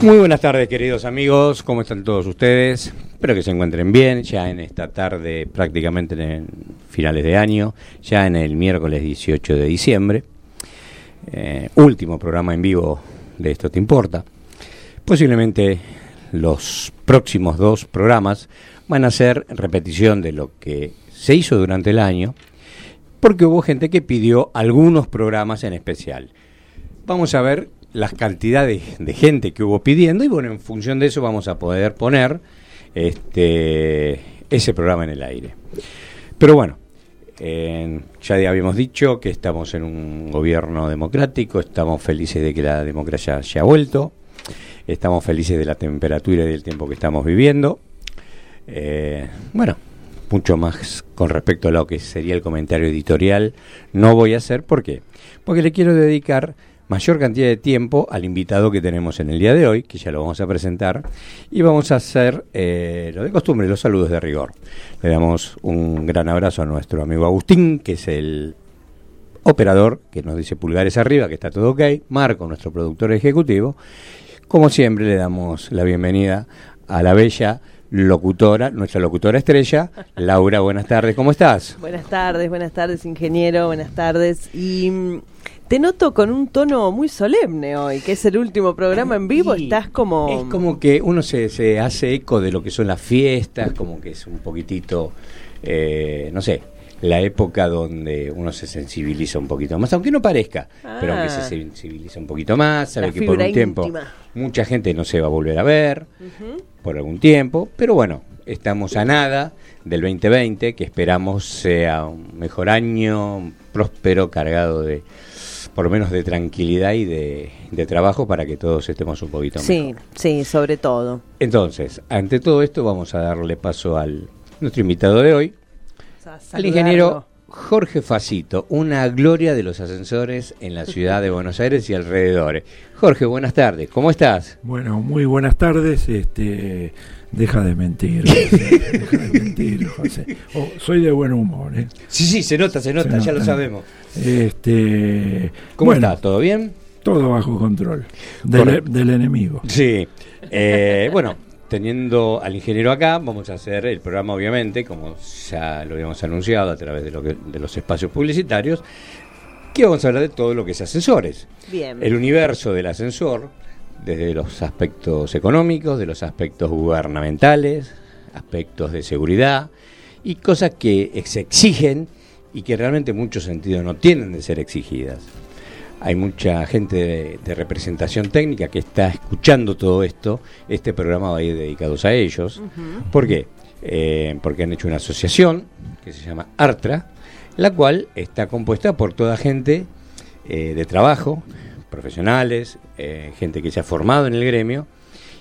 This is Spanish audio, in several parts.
Muy buenas tardes queridos amigos, ¿cómo están todos ustedes? Espero que se encuentren bien, ya en esta tarde prácticamente en finales de año, ya en el miércoles 18 de diciembre, eh, último programa en vivo de Esto Te Importa. Posiblemente los próximos dos programas van a ser repetición de lo que se hizo durante el año, porque hubo gente que pidió algunos programas en especial. Vamos a ver las cantidades de gente que hubo pidiendo y bueno, en función de eso vamos a poder poner este, ese programa en el aire. Pero bueno, ya habíamos dicho que estamos en un gobierno democrático, estamos felices de que la democracia haya vuelto, estamos felices de la temperatura y del tiempo que estamos viviendo. Eh, bueno, mucho más con respecto a lo que sería el comentario editorial no voy a hacer. ¿Por qué? Porque le quiero dedicar mayor cantidad de tiempo al invitado que tenemos en el día de hoy, que ya lo vamos a presentar, y vamos a hacer eh, lo de costumbre, los saludos de rigor. Le damos un gran abrazo a nuestro amigo Agustín, que es el operador que nos dice pulgares arriba, que está todo ok, Marco, nuestro productor ejecutivo. Como siempre, le damos la bienvenida a la bella locutora, nuestra locutora estrella, Laura, buenas tardes, ¿cómo estás? Buenas tardes, buenas tardes, ingeniero, buenas tardes. Y mm, te noto con un tono muy solemne hoy, que es el último programa en vivo, estás como... Es como que uno se, se, hace eco de lo que son las fiestas, como que es un poquitito, eh, no sé, la época donde uno se sensibiliza un poquito más, aunque no parezca, pero aunque se ah. sensibiliza un poquito más, sabe que por un tiempo mucha gente no se va a volver a ver por algún tiempo, pero bueno, estamos a nada del 2020, que esperamos sea un mejor año, próspero, cargado de por lo menos de tranquilidad y de, trabajo para que todos estemos un poquito mejor. Sí, sí, sobre todo. Entonces, ante todo esto vamos a darle paso al nuestro invitado de hoy, al ingeniero Jorge Facito, una gloria de los ascensores en la ciudad de Buenos Aires y alrededores. Jorge, buenas tardes, ¿cómo estás? Bueno, muy buenas tardes. Este, deja de mentir, deja de mentir, José. Oh, soy de buen humor, ¿eh? Sí, sí, se nota, se nota, ya lo sabemos. Este, ¿Cómo está? ¿Todo bien? Todo bajo control del, enemigo. Sí. Eh, bueno, teniendo al ingeniero acá, vamos a hacer el programa, obviamente, como ya lo habíamos anunciado a través de, lo que, de los espacios publicitarios, que vamos a hablar de todo lo que es ascensores. Bien. El universo del ascensor, desde los aspectos económicos, de los aspectos gubernamentales, aspectos de seguridad y cosas que se exigen y que realmente en muchos sentidos no tienen de ser exigidas. Hay mucha gente de, representación técnica que está escuchando todo esto. Este programa va a ir dedicado a ellos. ¿Por qué? Eh, porque han hecho una asociación que se llama ARTRA, la cual está compuesta por toda gente eh, de trabajo, profesionales, eh, gente que se ha formado en el gremio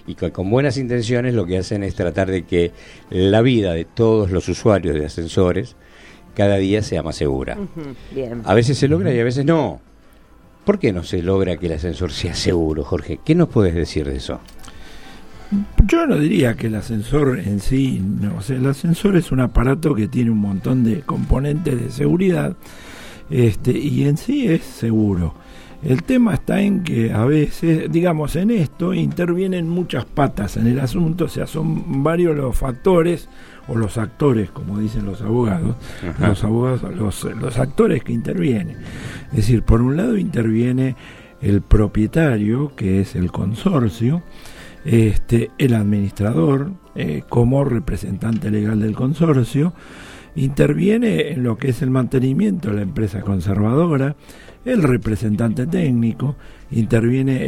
y que con buenas intenciones lo que hacen es tratar de que la vida de todos los usuarios de ascensores cada día sea más segura. A veces se logra y a veces no. ¿Por qué no se logra que el ascensor sea seguro, Jorge? ¿Qué nos puedes decir de eso? Yo no diría que el ascensor en sí, no, o sea, el ascensor es un aparato que tiene un montón de componentes de seguridad este, y en sí es seguro. El tema está en que a veces, digamos, en esto intervienen muchas patas en el asunto, o sea, son varios los factores o los actores, como dicen los abogados, los abogados, los, los actores que intervienen. Es decir, por un lado interviene el propietario, que es el consorcio, este, el administrador, eh, como representante legal del consorcio, interviene en lo que es el mantenimiento de la empresa conservadora, el representante técnico, interviene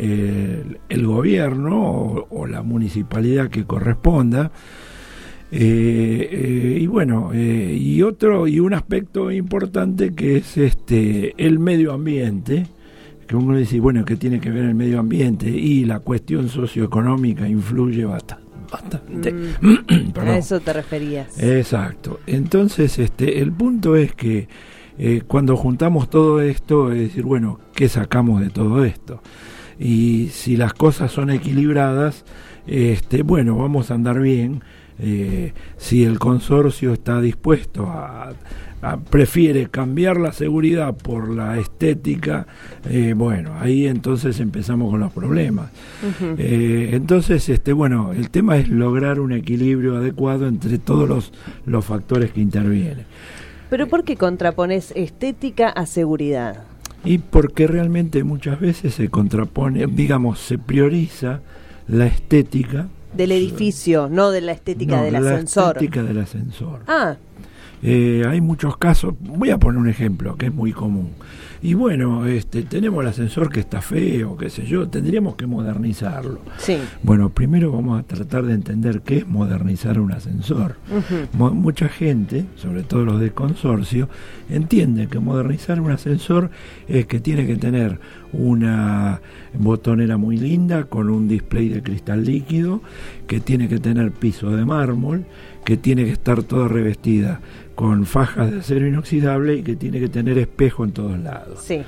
el, gobierno o, la municipalidad que corresponda, Eh, eh, y bueno, eh, y otro, y un aspecto importante que es este el medio ambiente, que uno dice, bueno, ¿qué tiene que ver el medio ambiente? Y la cuestión socioeconómica influye bastante. bastante. Mm. A eso te referías. Exacto. Entonces, este, el punto es que eh, cuando juntamos todo esto, es decir, bueno, ¿qué sacamos de todo esto? Y si las cosas son equilibradas, este, bueno, vamos a andar bien. Eh, si el consorcio está dispuesto a, a- prefiere cambiar la seguridad por la estética, eh, bueno, ahí entonces empezamos con los problemas. Eh, entonces, este, bueno, el tema es lograr un equilibrio adecuado entre todos los, los factores que intervienen. Pero ¿por qué contrapones estética a seguridad? Y porque realmente muchas veces se contrapone, digamos, se prioriza la estética. Del edificio, no de la estética no, del la ascensor. estética del ascensor. Ah, Eh, hay muchos casos, voy a poner un ejemplo que es muy común. Y bueno, este, tenemos el ascensor que está feo, qué sé yo, tendríamos que modernizarlo. sí. Bueno, primero vamos a tratar de entender qué es modernizar un ascensor. Mucha gente, sobre todo los de consorcio, entiende que modernizar un ascensor es que tiene que tener una botonera muy linda con un display de cristal líquido, que tiene que tener piso de mármol, que tiene que estar toda revestida con fajas de acero inoxidable y que tiene que tener espejo en todos lados. Sí.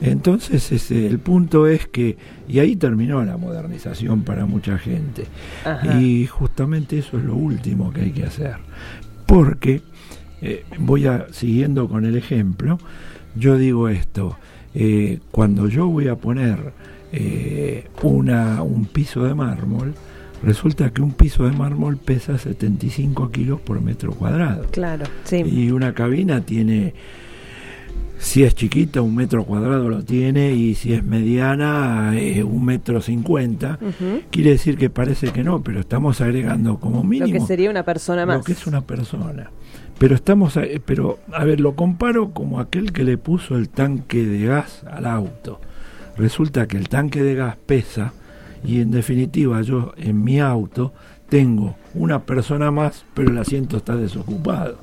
Entonces ese, el punto es que, y ahí terminó la modernización para mucha gente. Ajá. Y justamente eso es lo último que hay que hacer. Porque, eh, voy a, siguiendo con el ejemplo, yo digo esto, eh, cuando yo voy a poner eh, una, un piso de mármol, resulta que un piso de mármol pesa 75 kilos por metro cuadrado. Claro, sí. Y una cabina tiene, si es chiquita, un metro cuadrado lo tiene, y si es mediana, eh, un metro cincuenta. Quiere decir que parece que no, pero estamos agregando como Lo mínimo que sería una persona más. lo que es una persona. Pero estamos, a- pero a ver, lo comparo como aquel que le puso el tanque de gas al auto. Resulta que el tanque de gas pesa y en definitiva yo en mi auto tengo una persona más, pero el asiento está desocupado.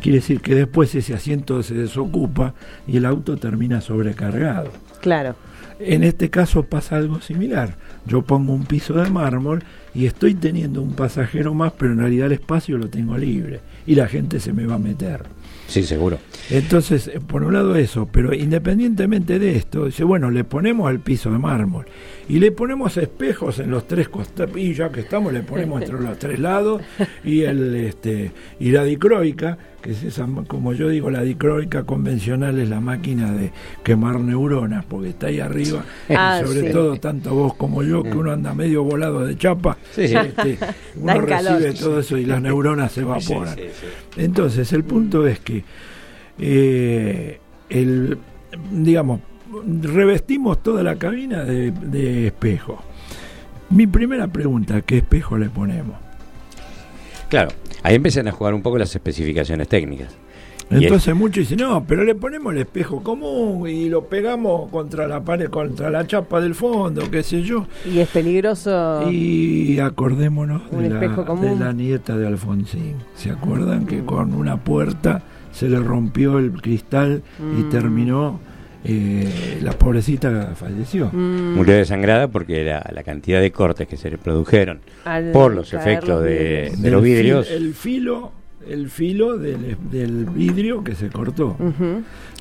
Quiere decir que después ese asiento se desocupa y el auto termina sobrecargado. Claro. En este caso pasa algo similar. Yo pongo un piso de mármol y estoy teniendo un pasajero más, pero en realidad el espacio lo tengo libre y la gente se me va a meter. Sí, seguro. Entonces, eh, por un lado eso, pero independientemente de esto, dice, bueno, le ponemos al piso de mármol y le ponemos espejos en los tres costados, y ya que estamos, le ponemos entre los tres lados y el este y la dicroica, que es esa, como yo digo, la dicroica convencional es la máquina de quemar neuronas, porque está ahí arriba, Ah, y sobre sí. todo tanto vos como yo, que uno anda medio volado de chapa, Sí, este, uno calor. recibe todo eso y las neuronas se evaporan. Sí, sí, sí. Entonces, el punto es que eh, el, digamos, revestimos toda la cabina de, de espejo. Mi primera pregunta, ¿qué espejo le ponemos? Claro, ahí empiezan a jugar un poco las especificaciones técnicas. Entonces muchos dicen, no, pero le ponemos el espejo común y lo pegamos contra la pared, contra la chapa del fondo, qué sé yo. Y es peligroso. Y acordémonos de la, de nieta de Alfonsín. ¿Se acuerdan que con una puerta se le rompió el cristal y Mm. terminó? Eh, la pobrecita falleció. Mm, Murió desangrada porque la, la cantidad de cortes que se le produjeron al por los efectos los de, los vidrios. el filo, el filo del, del vidrio que se cortó.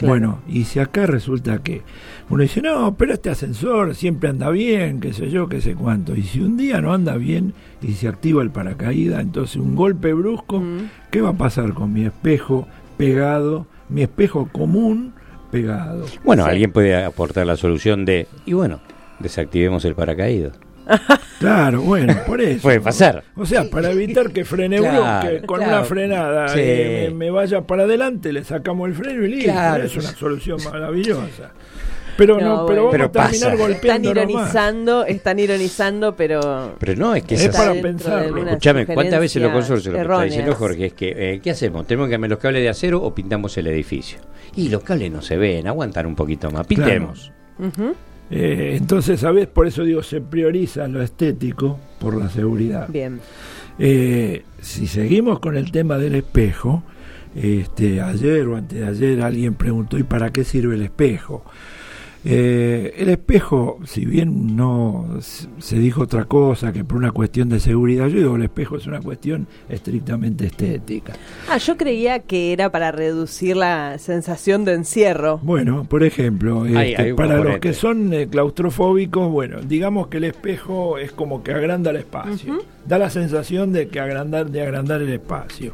Bueno, y si acá resulta que uno dice, no, pero este ascensor siempre anda bien, qué sé yo, qué sé cuánto. Y si un día no anda bien y se activa el paracaídas, entonces un golpe brusco. ¿qué va a pasar con mi espejo pegado, mi espejo común pegado? Bueno, Sí. alguien puede aportar la solución de, y bueno, desactivemos el paracaídas. Claro, bueno, por eso. Puede pasar. O sea, para evitar que frene Claro, uno, que con claro. una frenada Sí. eh, me, me vaya para adelante, le sacamos el freno y listo. Claro. Es una solución maravillosa. Pero no, No, pero bueno. vamos Pero a terminar pasa. Están nomás. ironizando, están ironizando, pero. Pero no, es que Es para pensarlo. algunas Escuchame, ¿cuántas veces los consorcios lo que está diciendo. Jorge es que, eh, ¿qué hacemos? ¿Tenemos que cambiar los cables de acero o pintamos el edificio? Y los cables no se ven, aguantan un poquito más, pintemos. Ujú, Eh, entonces, ¿sabes? Por eso digo, se prioriza lo estético por la seguridad. Bien. Eh, si seguimos con el tema del espejo, este, ayer o antes de ayer alguien preguntó, ¿y para qué sirve el espejo? Eh, el espejo, si bien no se dijo otra cosa que por una cuestión de seguridad, yo digo el espejo es una cuestión estrictamente estética. Ah, yo creía que era para reducir la sensación de encierro. Bueno, por ejemplo, este, para los que son eh, claustrofóbicos, bueno, digamos que el espejo es como que agranda el espacio, da la sensación de que agrandar, de agrandar el espacio.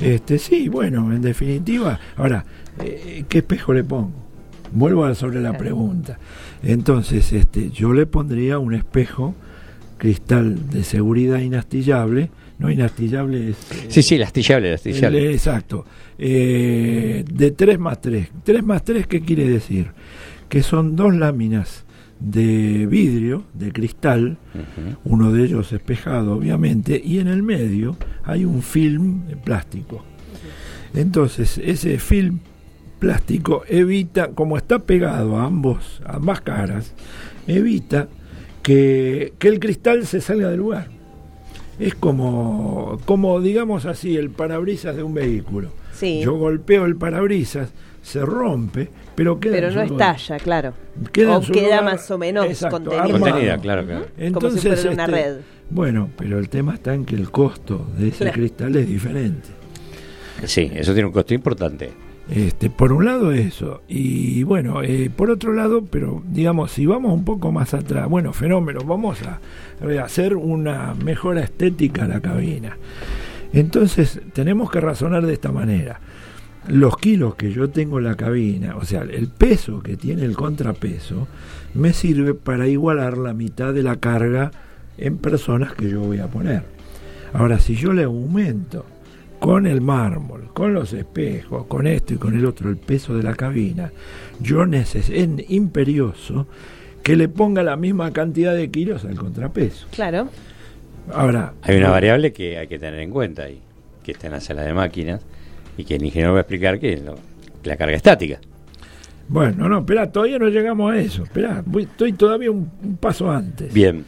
Este, sí, bueno, en definitiva, ahora, eh, ¿qué espejo le pongo? Vuelvo sobre la pregunta. Entonces, este, yo le pondría un espejo cristal de seguridad inastillable. No inastillable es. sí, sí, astillable, astillable. exacto. Eh, de 3 más 3. 3 más 3, ¿qué quiere decir? Que son dos láminas de vidrio, de cristal, uno de ellos espejado, obviamente, y en el medio hay un film de plástico. Entonces, ese film plástico evita, como está pegado a ambos, a ambas caras, evita que, el cristal se salga del lugar. Es como, como digamos así, el parabrisas de un vehículo. Yo golpeo el parabrisas, se rompe, pero queda Pero no estalla, claro. Queda o queda más o menos contenida. claro, claro. Entonces, como si una este, red. Bueno, pero el tema está en que el costo de ese cristal es diferente. Sí, eso tiene un costo importante. Este, por un lado eso, y bueno, eh, por otro lado, pero digamos, si vamos un poco más atrás, bueno, fenómeno, vamos a, hacer una mejora estética a la cabina. Entonces, tenemos que razonar de esta manera. Los kilos que yo tengo en la cabina, o sea, el peso que tiene el contrapeso, me sirve para igualar la mitad de la carga en personas que yo voy a poner. Ahora, si yo le aumento con el mármol, con los espejos, con esto y con el otro, el peso de la cabina, yo necesito, es imperioso que le ponga la misma cantidad de kilos al contrapeso. Claro. Ahora. Hay una variable que hay que tener en cuenta ahí, que está en la sala de máquinas y que el ingeniero va a explicar que es la carga estática. Bueno, no, espera, todavía no llegamos a eso. Espera, estoy todavía un, un paso antes. Bien.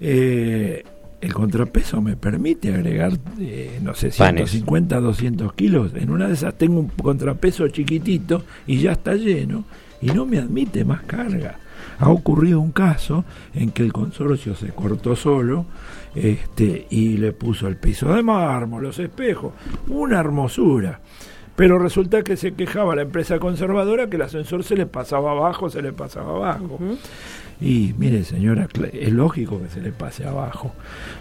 Eh, el contrapeso me permite agregar, eh, no sé, 150, 200 kilos. En una de esas tengo un contrapeso chiquitito y ya está lleno y no me admite más carga. Ha ocurrido un caso en que el consorcio se cortó solo este, y le puso el piso de mármol, los espejos, una hermosura. Pero resulta que se quejaba la empresa conservadora que el ascensor se le pasaba abajo, se le pasaba abajo. Y mire, señora, es lógico que se le pase abajo,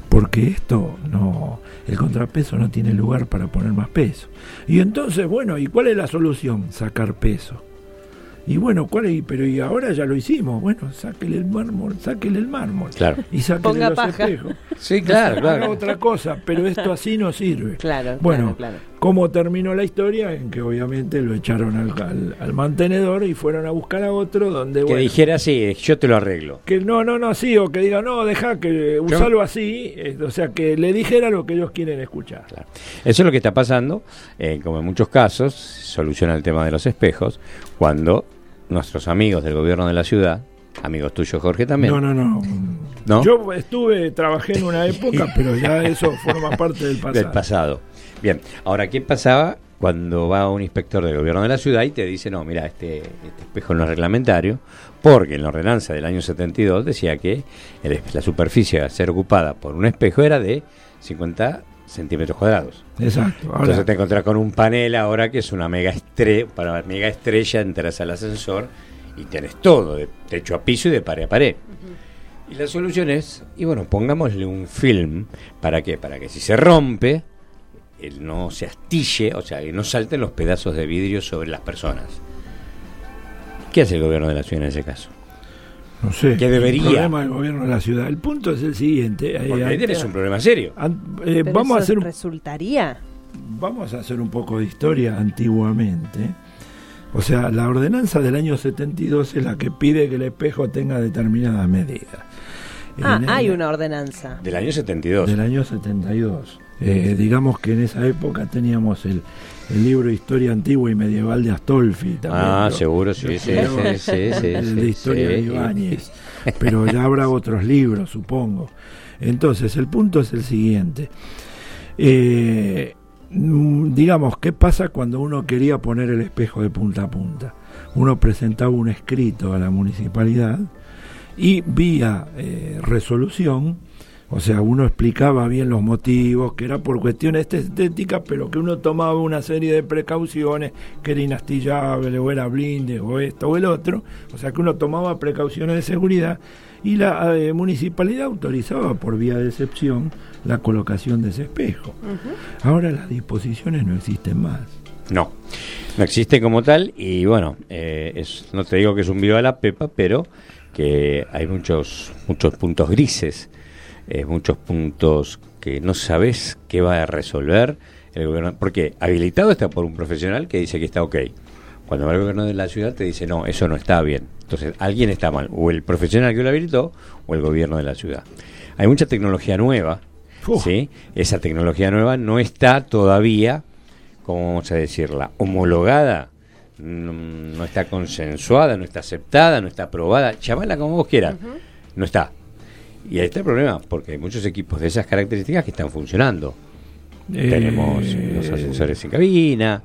porque esto no, el contrapeso no tiene lugar para poner más peso. Y entonces, bueno, ¿y cuál es la solución? Sacar peso. Y bueno, ¿cuál es? Pero y ahora ya lo hicimos. Bueno, sáquele el mármol, sáquele el mármol. Claro. Y sáquele los espejos. Sí, claro, claro. otra cosa, pero esto así no sirve. Claro, bueno, claro, ¿cómo terminó la historia? En que obviamente lo echaron al, al, mantenedor y fueron a buscar a otro donde... Que dijera sí, yo te lo arreglo. Que no, no, no, sí, o que diga, no, deja que usarlo así, eh, o sea, que le dijera lo que ellos quieren escuchar. Claro. Eso es lo que está pasando, eh, como en muchos casos, soluciona el tema de los espejos, cuando nuestros amigos del gobierno de la ciudad, amigos tuyos Jorge también. No, no, no. Yo estuve, trabajé en una época, pero ya eso forma parte del pasado. Del pasado. Bien, ahora, ¿qué pasaba cuando va un inspector del gobierno de la ciudad y te dice, no, mira, este, este espejo no es reglamentario, porque en la ordenanza del año 72 decía que la superficie a ser ocupada por un espejo era de 50 centímetros cuadrados. Exacto. Entonces te encontrás con un panel ahora que es una mega estrella, para mega estrella entras al ascensor y tienes todo, de techo a piso y de pared a pared. Y la solución es, y bueno, pongámosle un film, ¿para qué? Para que si se rompe, él no se astille, o sea, que no salten los pedazos de vidrio sobre las personas. ¿Qué hace el gobierno de la ciudad en ese caso? No sé. Que debería. El problema del gobierno de la ciudad. El punto es el siguiente. Porque ahí tienes un problema serio. Eh, vamos a hacer resultaría. Vamos a hacer un poco de historia antiguamente. O sea, la ordenanza del año 72 es la que pide que el espejo tenga determinadas medidas. Ah, hay una ordenanza. Del año 72. Del año 72. Eh, digamos que en esa época teníamos el, el libro Historia Antigua y Medieval de Astolfi. ah, seguro, sí, sí, sí, El de Historia de Ibáñez. Pero ya habrá otros libros, supongo. Entonces, el punto es el siguiente. Eh, digamos, ¿qué pasa cuando uno quería poner el espejo de punta a punta? Uno presentaba un escrito a la municipalidad y vía eh, resolución, o sea, uno explicaba bien los motivos, que era por cuestiones estéticas, pero que uno tomaba una serie de precauciones, que era inastillable, o era blinde, o esto o el otro, o sea, que uno tomaba precauciones de seguridad y la eh, municipalidad autorizaba por vía de excepción la colocación de ese espejo. Ahora las disposiciones no existen más. No, no existe como tal y bueno, eh, es, no te digo que es un viva la pepa, pero que hay muchos muchos puntos grises eh, muchos puntos que no sabes qué va a resolver el gobierno, porque habilitado está por un profesional que dice que está ok. Cuando va el gobierno de la ciudad te dice, no, eso no está bien. Entonces, alguien está mal, o el profesional que lo habilitó, o el gobierno de la ciudad. Hay mucha tecnología nueva, ¿sí? Esa tecnología nueva no está todavía, ¿cómo vamos a decirla? Homologada, no, está consensuada, no está aceptada, no está aprobada, llamala como vos quieras, no está. Y ahí está el problema, porque hay muchos equipos de esas características que están funcionando. Eh, Tenemos los ascensores en cabina.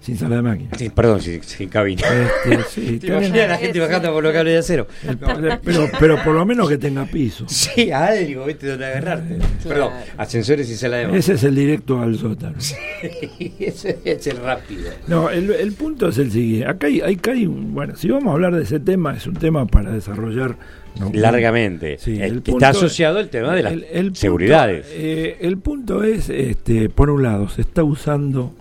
Sin sala de máquina. perdón, sin, cabina. Este, Te imaginas la gente bajando por los cables de acero. pero, pero por lo menos que tenga piso. Sí, algo, ¿viste? Donde agarrarte. Perdón, ascensores y sala de máquina. Ese es el directo al sótano. Sí, ese es el rápido. No, el, el punto es el siguiente. Acá hay, acá hay, bueno, si vamos a hablar de ese tema, es un tema para desarrollar largamente. el, está asociado al tema de las seguridades. Eh, el punto es, este, por un lado, se está usando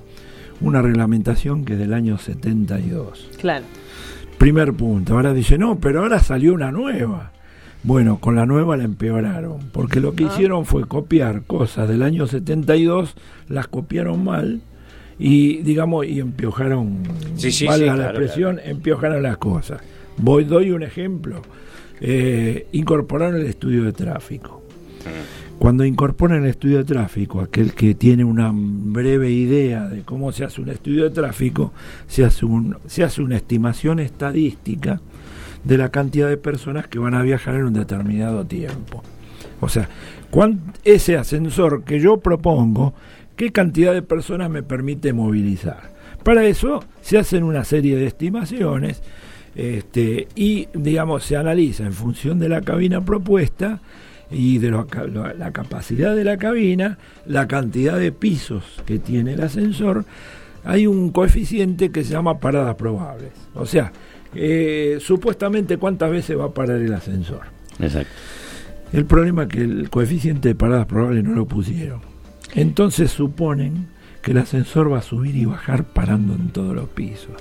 una reglamentación que es del año 72. Claro. Primer punto. Ahora dice, no, pero ahora salió una nueva. Bueno, con la nueva la empeoraron, porque lo que ah. hicieron fue copiar cosas del año 72, las copiaron mal y, digamos, y empiojaron, sí, sí, valga la expresión, empiojaron las cosas. Voy, doy un ejemplo eh, incorporaron el estudio de tráfico. Cuando incorporan el estudio de tráfico, aquel que tiene una breve idea de cómo se hace un estudio de tráfico, se hace, se hace una estimación estadística de la cantidad de personas que van a viajar en un determinado tiempo. O sea, ese ascensor que yo propongo, ¿qué cantidad de personas me permite movilizar? Para eso se hacen una serie de estimaciones este, y, digamos, se analiza en función de la cabina propuesta y de la capacidad de la cabina, la cantidad de pisos que tiene el ascensor, hay un coeficiente que se llama paradas probables. O sea, eh, supuestamente cuántas veces va a parar el ascensor. Exacto. El problema es que el coeficiente de paradas probables no lo pusieron. Entonces suponen que el ascensor va a subir y bajar parando en todos los pisos.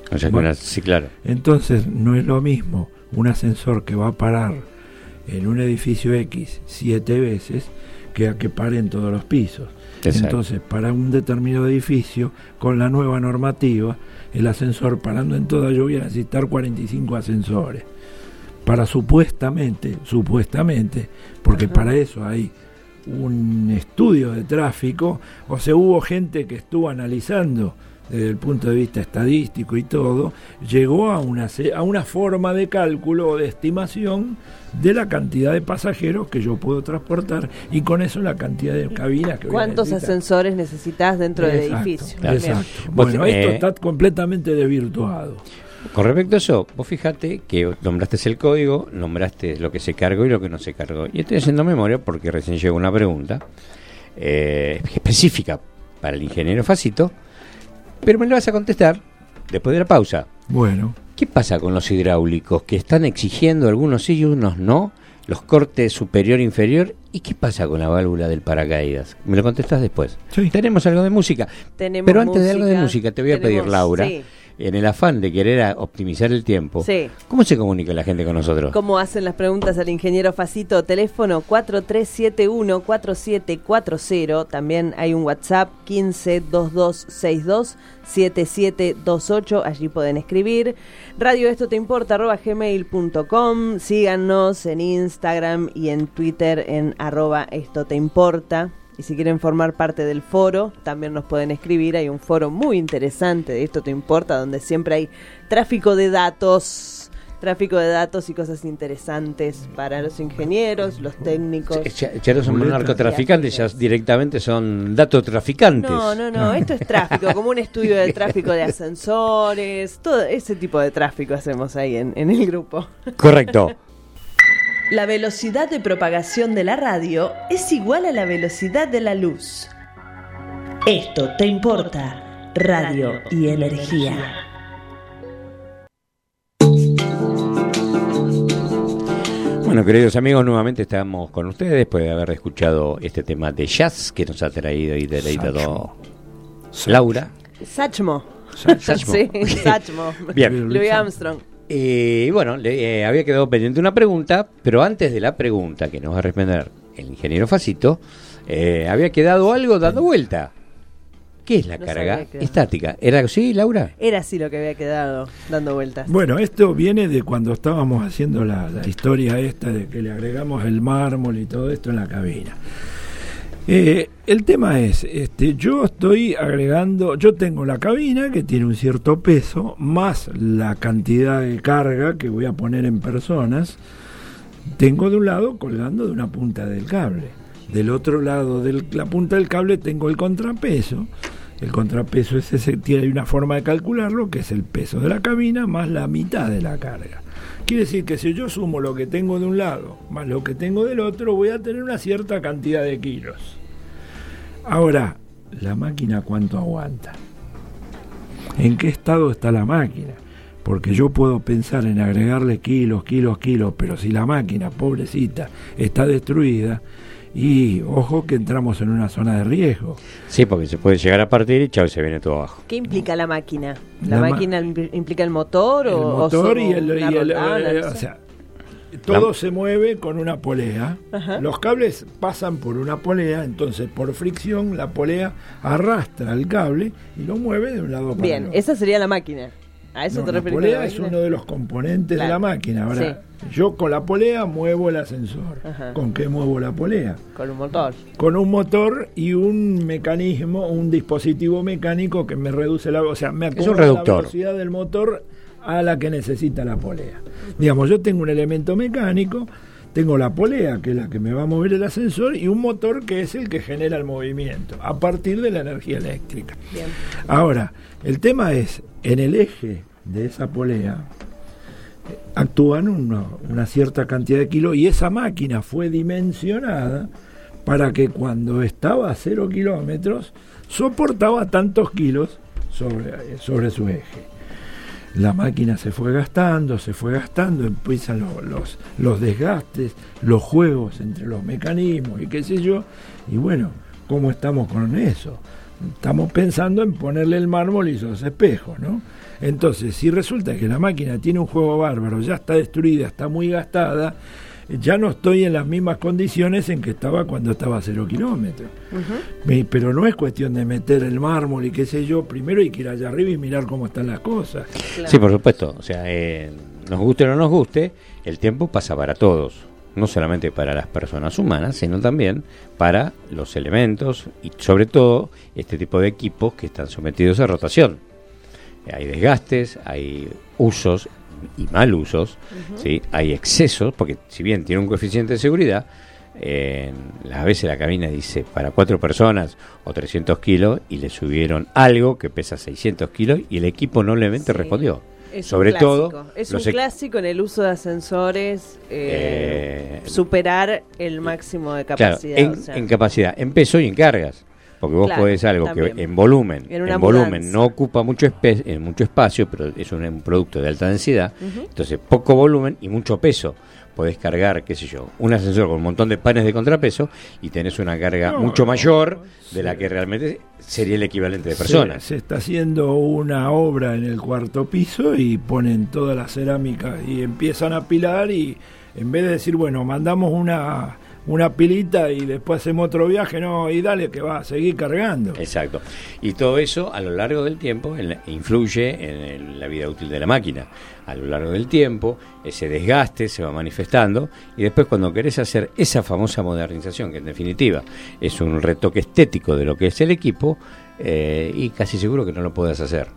sí, claro. Entonces no es lo mismo un ascensor que va a parar en un edificio X siete veces que a que pare en todos los pisos. Entonces, para un determinado edificio, con la nueva normativa, el ascensor parando en toda yo voy a necesitar 45 ascensores. Para supuestamente, supuestamente, porque para eso hay un estudio de tráfico, o sea, hubo gente que estuvo analizando desde el punto de vista estadístico y todo, llegó a una, a una forma de cálculo o de estimación de la cantidad de pasajeros que yo puedo transportar y con eso la cantidad de cabinas que ¿Cuántos ascensores necesitas dentro del edificio? Exacto. Bueno, esto eh, está completamente desvirtuado. Con respecto a eso, vos fíjate que nombraste el código, nombraste lo que se cargó y lo que no se cargó. Y estoy haciendo memoria porque recién llegó una pregunta eh, específica para el ingeniero Facito, pero me lo vas a contestar después de la pausa. Bueno. ¿Qué pasa con los hidráulicos que están exigiendo algunos sí y unos no? Los cortes superior e inferior. ¿Y qué pasa con la válvula del paracaídas? Me lo contestas después. Tenemos algo de música. Pero antes de algo de música, te voy a pedir, Laura en el afán de querer optimizar el tiempo, ¿cómo se comunica la gente con nosotros? ¿Cómo hacen las preguntas al ingeniero Facito? Teléfono 4371-4740. También hay un WhatsApp 1522627728. Allí pueden escribir. Radio Esto Te Importa, arroba gmail.com. Síganos en Instagram y en Twitter en arroba Esto Te Importa. Y si quieren formar parte del foro, también nos pueden escribir. Hay un foro muy interesante de Esto Te Importa, donde siempre hay tráfico de datos, tráfico de datos y cosas interesantes para los ingenieros, los técnicos. Ya, ya no son narcotraficantes, ya directamente son datotraficantes. No, no, no, esto es tráfico, como un estudio de tráfico de ascensores, todo ese tipo de tráfico hacemos ahí en, en el grupo. Correcto. La velocidad de propagación de la radio es igual a la velocidad de la luz. Esto te importa, radio y energía. Bueno, queridos amigos, nuevamente estamos con ustedes después de haber escuchado este tema de jazz que nos ha traído y deleitado Laura. Sachmo. Sachmo. Sí, Sachmo. Bien. Louis Armstrong. Y bueno, le, eh, había quedado pendiente una pregunta, pero antes de la pregunta que nos va a responder el ingeniero Facito, eh, había quedado algo dando vuelta. ¿Qué es la No carga estática? ¿Era así, Laura? Era así lo que había quedado dando vueltas. Bueno, esto viene de cuando estábamos haciendo la, la historia esta de que le agregamos el mármol y todo esto en la cabina. Eh, el tema es, este, yo estoy agregando, yo tengo la cabina que tiene un cierto peso, más la cantidad de carga que voy a poner en personas, tengo de un lado colgando de una punta del cable. Del otro lado de la punta del cable tengo el contrapeso. El contrapeso es ese, tiene una forma de calcularlo, que es el peso de la cabina más la mitad de la carga. Quiere decir que si yo sumo lo que tengo de un lado más lo que tengo del otro, voy a tener una cierta cantidad de kilos. Ahora, ¿la máquina cuánto aguanta? ¿En qué estado está la máquina? Porque yo puedo pensar en agregarle kilos, kilos, kilos, pero si la máquina, pobrecita, está destruida, y ojo que entramos en una zona de riesgo. Sí, porque se puede llegar a partir y chao, se viene todo abajo. ¿Qué implica la máquina? ¿La, máquina impl- implica el motor o el motor y el, una y el- rotana, eh, no o sea todo La- se mueve con una polea Ajá. los cables pasan por una polea entonces por fricción la polea arrastra el cable y lo mueve de un lado para el Bien, otro. esa sería la máquina. ¿A eso No, te la polea es uno de los componentes Claro. de la máquina ahora yo con la polea muevo el ascensor Ajá. con qué muevo la polea Con un motor. con un motor y un mecanismo, un dispositivo mecánico que me reduce la, o sea, me un acomoda la velocidad del motor a la que necesita la polea. Digamos, yo tengo un elemento mecánico, tengo la polea que es la que me va a mover el ascensor y un motor que es el que genera el movimiento a partir de la energía eléctrica. Bien. Ahora, el tema es en el eje de esa polea actúan una, una cierta cantidad de kilos y esa máquina fue dimensionada para que cuando estaba a cero kilómetros soportaba tantos kilos sobre, sobre su eje. La máquina se fue gastando, se fue gastando, empiezan lo- los, los desgastes, los juegos entre los mecanismos y qué sé yo. Y bueno, ¿cómo estamos con eso? Estamos pensando en ponerle el mármol y esos espejos, ¿no? Entonces, si resulta que la máquina tiene un juego bárbaro, ya está destruida, está muy gastada, ya no estoy en las mismas condiciones en que estaba cuando estaba a cero kilómetros. Me- Pero no es cuestión de meter el mármol y qué sé yo, primero hay que ir allá arriba y mirar cómo están las cosas. Claro. Sí, por supuesto. O sea, eh, nos guste o no nos guste, el tiempo pasa para todos. No solamente para las personas humanas, sino también para los elementos y sobre todo este tipo de equipos que están sometidos a rotación. Eh, Hay desgastes, hay usos y mal usos, ¿sí? hay excesos, porque si bien tiene un coeficiente de seguridad, eh, a veces la cabina dice para cuatro personas o 300 kilos y le subieron algo que pesa 600 kilos y el equipo noblemente Sí. respondió. Es un Sobre clásico. todo, Es un clásico en el uso de ascensores eh, Eh, superar el máximo de Claro, capacidad. en, o sea. en capacidad, en peso y en cargas. Porque vos Claro, podés algo también. que en volumen, En en, volumen no ocupa mucho, espe- eh, mucho espacio, pero es un, un producto de alta densidad. Entonces, poco volumen y mucho peso. Podés cargar, qué sé yo, un ascensor con un montón de panes de contrapeso y tenés una carga No, mucho mayor de la que realmente sería el equivalente de Se- personas. Se, está haciendo una obra en el cuarto piso y ponen toda la cerámica y empiezan a pilar y en vez de decir, bueno, mandamos una, una pilita y después hacemos otro viaje, no, y dale que va a seguir cargando. Exacto. Y todo eso a lo largo del tiempo influye en la vida útil de la máquina. A lo largo del tiempo, ese desgaste se va manifestando y después cuando querés hacer esa famosa modernización, que en definitiva es un retoque estético de lo que es el equipo, eh, y casi seguro que no lo puedas hacer.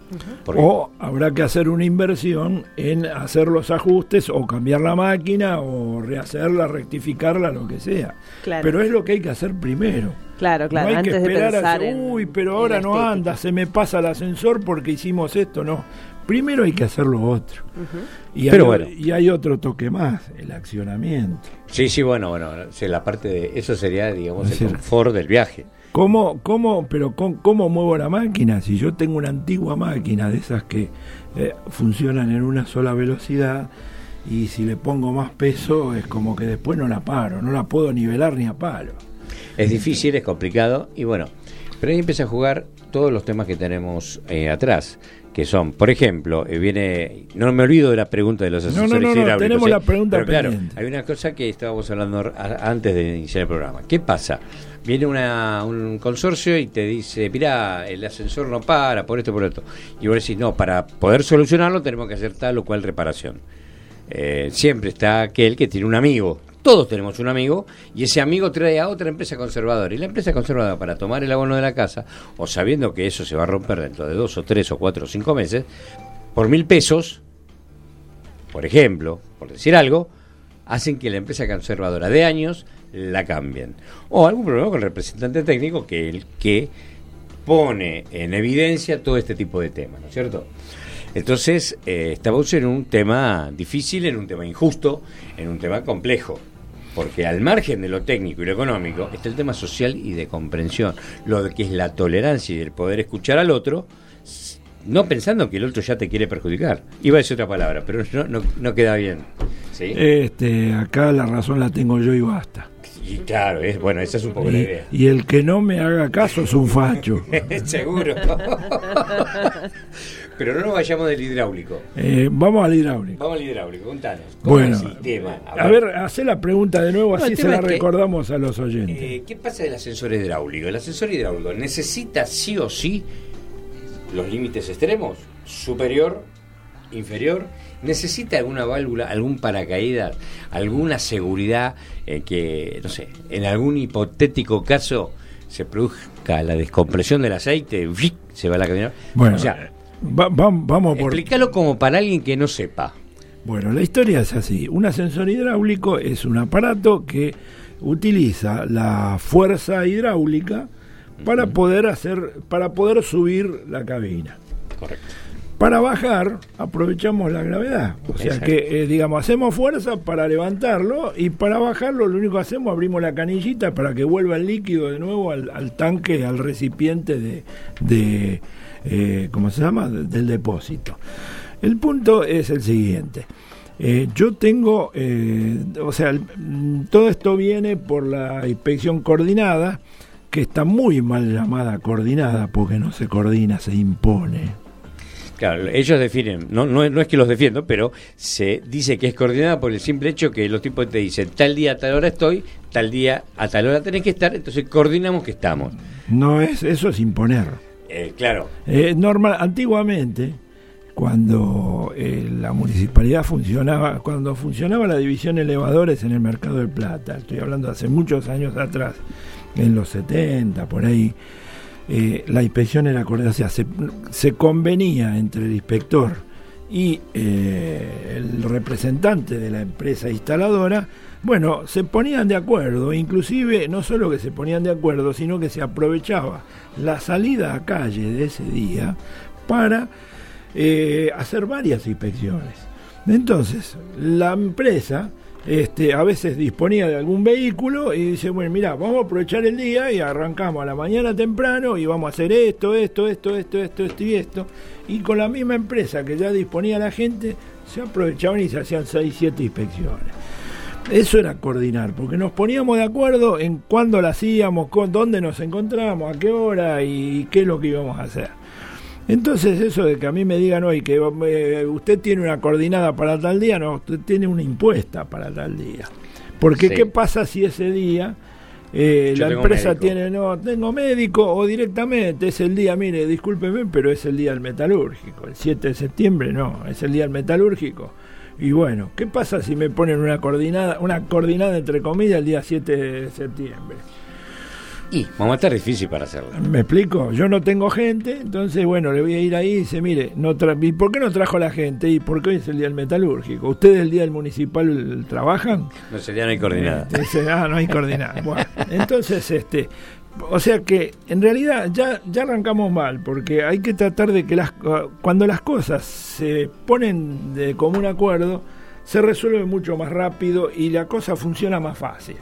O habrá que hacer una inversión en hacer los ajustes o cambiar la máquina o rehacerla, rectificarla, lo que sea. Pero es lo que hay que hacer primero. Claro, claro. No hay que esperar a uy, pero ahora no anda, se me pasa el ascensor porque hicimos esto. No, primero hay que hacer lo otro. y, hay, y hay otro toque más, el accionamiento. Sí, sí, bueno, bueno, la parte de eso sería, digamos, el confort del viaje. ¿Cómo, cómo, pero cómo muevo la máquina? Si yo tengo una antigua máquina de esas que eh, funcionan en una sola velocidad y si le pongo más peso es como que después no la paro, no la puedo nivelar ni a palo. Es difícil, es complicado y bueno, pero ahí empieza a jugar todos los temas que tenemos eh, atrás que son, por ejemplo, eh, viene, no me olvido de la pregunta de los asesores no, no, no, tenemos la pregunta pero claro, hay una cosa que estábamos hablando antes de iniciar el programa. ¿Qué pasa? Viene una, un consorcio y te dice, mira, el ascensor no para, por esto, por esto. Y vos decís, no, para poder solucionarlo tenemos que hacer tal o cual reparación. Eh, siempre está aquel que tiene un amigo todos tenemos un amigo y ese amigo trae a otra empresa conservadora. Y la empresa conservadora, para tomar el abono de la casa, o sabiendo que eso se va a romper dentro de dos o tres o cuatro o cinco meses, por mil pesos, por ejemplo, por decir algo, hacen que la empresa conservadora de años la cambien. O algún problema con el representante técnico que el que pone en evidencia todo este tipo de temas, ¿no es cierto? Entonces, eh, estamos en un tema difícil, en un tema injusto, en un tema complejo. Porque al margen de lo técnico y lo económico está el tema social y de comprensión, lo que es la tolerancia y el poder escuchar al otro, no pensando que el otro ya te quiere perjudicar. Iba a decir otra palabra, pero no, no, queda bien. Este, acá la razón la tengo yo y basta. Y claro, es, bueno, esa es un poco la idea. Y el que no me haga caso es un facho. Seguro. Pero no nos vayamos del hidráulico. Eh, vamos al hidráulico. Vamos al hidráulico, contanos. bueno, A ver, hace la pregunta de nuevo, así se la recordamos a los oyentes. Eh, ¿Qué pasa del ascensor hidráulico? ¿El ascensor hidráulico necesita sí o sí los límites extremos? ¿Superior? ¿Inferior? ¿Necesita alguna válvula, algún paracaídas, alguna seguridad eh, que, no sé, en algún hipotético caso se produzca la descompresión del aceite, se va la camioneta? Bueno, o sea, vamos por... Explícalo como para alguien que no sepa. Bueno, la historia es así. Un ascensor hidráulico es un aparato que utiliza la fuerza hidráulica para poder hacer, para poder subir la cabina. Correcto. Para bajar, aprovechamos la gravedad. O sea que, eh, digamos, hacemos fuerza para levantarlo y para bajarlo lo único que hacemos, abrimos la canillita para que vuelva el líquido de nuevo al, tanque, al recipiente de eh, ¿cómo se llama?, del depósito. El punto es el siguiente. Eh, yo tengo, eh, o sea, todo esto viene por la inspección coordinada, que está muy mal llamada coordinada, porque no se coordina, se impone. Claro, ellos definen, no, no, no, es que los defiendo, pero se dice que es coordinada por el simple hecho que los tipos te dicen, tal día a tal hora estoy, tal día a tal hora tenés que estar, entonces coordinamos que estamos. No es, eso es imponer. Eh, claro. Eh, normal, antiguamente, cuando eh, la municipalidad funcionaba, cuando funcionaba la división elevadores en el mercado del Plata, estoy hablando hace muchos años atrás, en los 70, por ahí, la inspección era o sea, se, convenía entre el inspector y el representante de la empresa instaladora bueno, se ponían de acuerdo, inclusive no solo que se ponían de acuerdo, sino que se aprovechaba la salida a calle de ese día para eh, hacer varias inspecciones. Entonces, la empresa este, a veces disponía de algún vehículo y dice, bueno, mira, vamos a aprovechar el día y arrancamos a la mañana temprano y vamos a hacer esto, esto, esto, esto, esto, esto y esto. Y con la misma empresa que ya disponía la gente, se aprovechaban y se hacían 6, 7 inspecciones. Eso era coordinar, porque nos poníamos de acuerdo en cuándo la hacíamos, con dónde nos encontrábamos, a qué hora y qué es lo que íbamos a hacer. Entonces eso de que a mí me digan hoy que eh, usted tiene una coordinada para tal día, no, usted tiene una impuesta para tal día. Porque ¿qué pasa si ese día eh, la empresa tiene, no, tengo médico o directamente es el día, mire, discúlpeme, pero es el día del metalúrgico, el 7 de septiembre no, es el día del metalúrgico y bueno, ¿qué pasa si me ponen una coordinada, una coordinada entre comillas el día 7 de septiembre? Y vamos a estar difícil para hacerlo. ¿Me explico? Yo no tengo gente, entonces, bueno, le voy a ir ahí y dice, mire, no ¿y por qué no trajo la gente? ¿Y por qué hoy es el día del metalúrgico? ¿Ustedes el día del municipal trabajan? No, sería no hay coordinada. Dice, ah, no hay coordinada. Bueno, entonces, este, o sea que en realidad ya, ya arrancamos mal, porque hay que tratar de que las, cuando las cosas se ponen de común acuerdo, se resuelve mucho más rápido y la cosa funciona más fácil.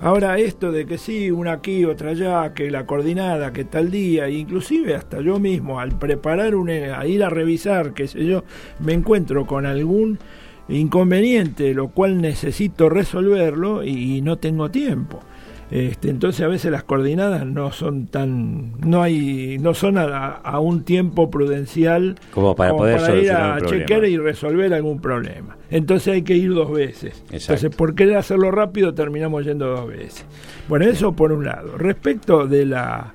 Ahora esto de que sí, una aquí, otra allá, que la coordinada, que tal día, inclusive hasta yo mismo al preparar un, a ir a revisar, qué sé yo, me encuentro con algún inconveniente, lo cual necesito resolverlo y no tengo tiempo. Este, entonces a veces las coordinadas no son tan, no hay, no son a, un tiempo prudencial como para poder ir a chequear y resolver algún problema. Entonces hay que ir dos veces. Entonces por querer hacerlo rápido terminamos yendo dos veces. Bueno, eso por un lado. Respecto de la,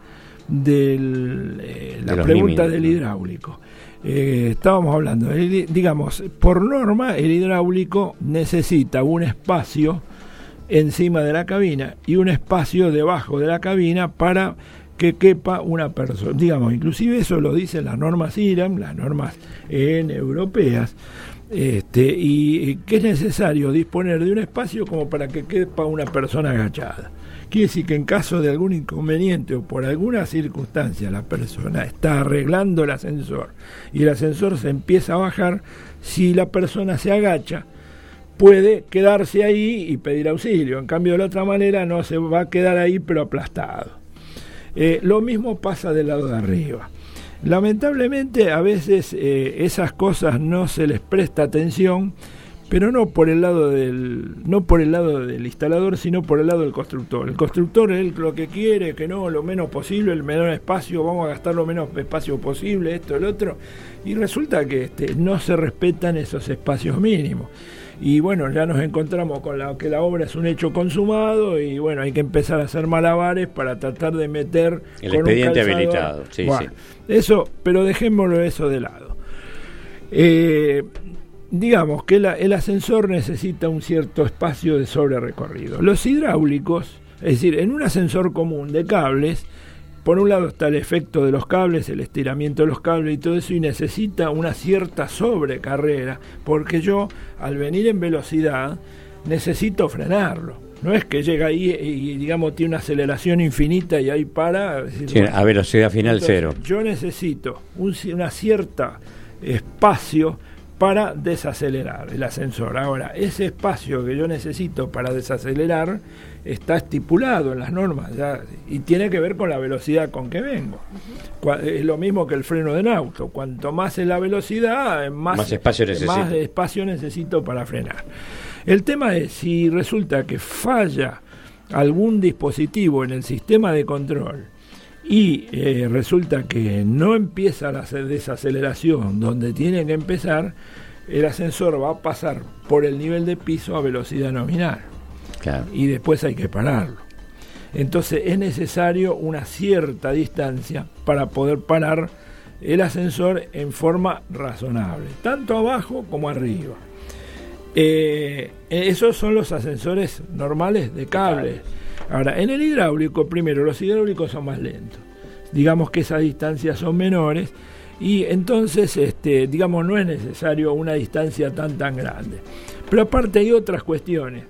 del, eh, la pregunta del hidráulico. Eh, estábamos hablando, digamos, por norma el hidráulico necesita un espacio encima de la cabina y un espacio debajo de la cabina para que quepa una persona. Digamos, inclusive eso lo dicen las normas IRAM, las normas en europeas, este, y que es necesario disponer de un espacio como para que quepa una persona agachada. Quiere decir que en caso de algún inconveniente o por alguna circunstancia la persona está arreglando el ascensor y el ascensor se empieza a bajar, si la persona se agacha, puede quedarse ahí y pedir auxilio. En cambio, de la otra manera no se va a quedar ahí pero aplastado. Eh, lo mismo pasa del lado de arriba. Lamentablemente a veces eh, esas cosas no se les presta atención, pero no por el lado del no por el lado del instalador, sino por el lado del constructor. El constructor él lo que quiere que no lo menos posible, el menor espacio, vamos a gastar lo menos espacio posible, esto el otro, y resulta que este, no se respetan esos espacios mínimos y bueno, ya nos encontramos con la, que la obra es un hecho consumado y bueno, hay que empezar a hacer malabares para tratar de meter el expediente habilitado. Sí, sí. Eso, pero dejémoslo eso de lado. Eh, digamos que el ascensor necesita un cierto espacio de sobre recorrido. Los hidráulicos, es decir, en un ascensor común de cables, por un lado está el efecto de los cables, el estiramiento de los cables y todo eso, y necesita una cierta sobrecarrera, porque yo, al venir en velocidad, necesito frenarlo. No es que llega ahí y, digamos, tiene una aceleración infinita y ahí para. a velocidad final cero. Yo necesito un una cierta espacio para desacelerar el ascensor. Ahora, ese espacio que yo necesito para desacelerar está estipulado en las normas y tiene que ver con la velocidad con que vengo. Es lo mismo que el freno de auto. Cuanto más es la velocidad, más, espacio, necesito. más espacio necesito para frenar. El tema es si resulta que falla algún dispositivo en el sistema de control y eh, resulta que no empieza la desaceleración donde tiene que empezar, el ascensor va a pasar por el nivel de piso a velocidad nominal. Y después hay que pararlo. Entonces es necesario una cierta distancia para poder parar el ascensor en forma razonable, tanto abajo como arriba. Eh, esos son los ascensores normales de cable. Ahora, en el hidráulico, primero, los hidráulicos son más lentos. Digamos que esas distancias son menores y entonces, este, digamos, no es necesario una distancia tan tan grande. Pero aparte hay otras cuestiones